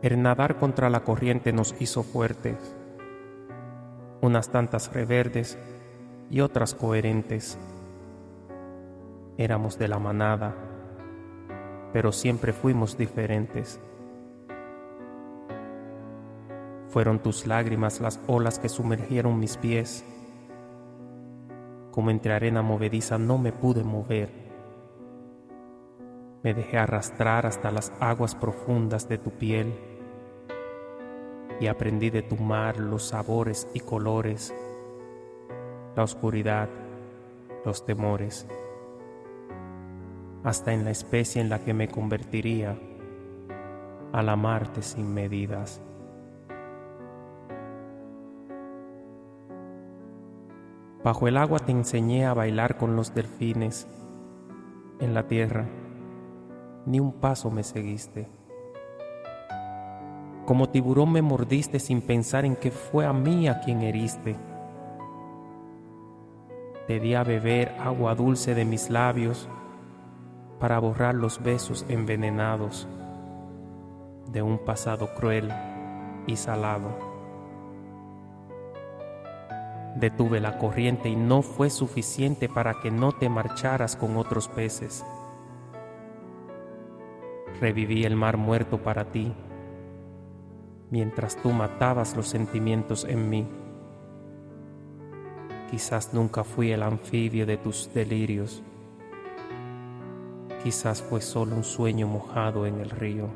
El nadar contra la corriente nos hizo fuertes, unas tantas reverdes y otras coherentes. Éramos de la manada, pero siempre fuimos diferentes. Fueron tus lágrimas las olas que sumergieron mis pies. Como entre arena movediza no me pude mover. Me dejé arrastrar hasta las aguas profundas de tu piel y aprendí de tu mar los sabores y colores, la oscuridad, los temores, hasta en la especie en la que me convertiría al amarte sin medidas. Bajo el agua te enseñé a bailar con los delfines. En la tierra, ni un paso me seguiste. Como tiburón me mordiste sin pensar en que fue a mí a quien heriste. Te di a beber agua dulce de mis labios para borrar los besos envenenados de un pasado cruel y salado. Detuve la corriente y no fue suficiente para que no te marcharas con otros peces. Reviví el mar muerto para ti, mientras tú matabas los sentimientos en mí. Quizás nunca fui el anfibio de tus delirios. Quizás fue solo un sueño mojado en el río.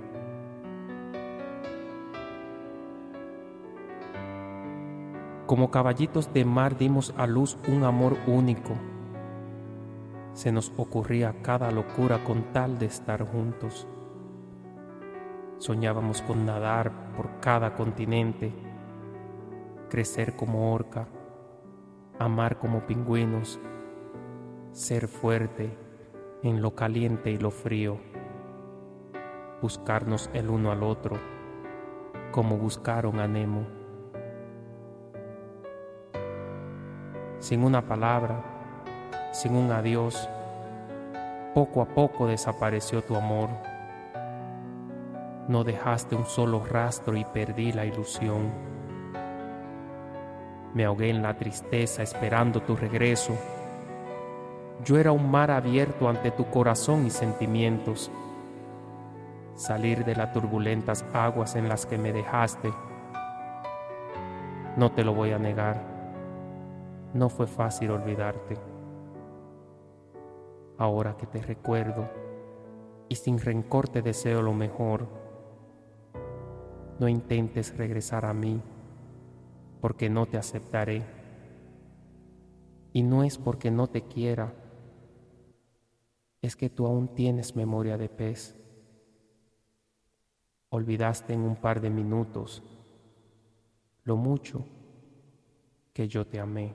Como caballitos de mar dimos a luz un amor único. Se nos ocurría cada locura con tal de estar juntos. Soñábamos con nadar por cada continente, crecer como orca, amar como pingüinos, ser fuerte en lo caliente y lo frío, buscarnos el uno al otro como buscaron a Nemo. sin una palabra, sin un adiós, poco a poco desapareció tu amor. No dejaste un solo rastro y perdí la ilusión. Me ahogué en la tristeza esperando tu regreso. Yo era un mar abierto ante tu corazón y sentimientos. Salir de las turbulentas aguas en las que me dejaste, no te lo voy a negar no fue fácil olvidarte. Ahora que te recuerdo y sin rencor te deseo lo mejor, no intentes regresar a mí porque no te aceptaré. Y no es porque no te quiera, es que tú aún tienes memoria de pez. Olvidaste en un par de minutos lo mucho que yo te amé.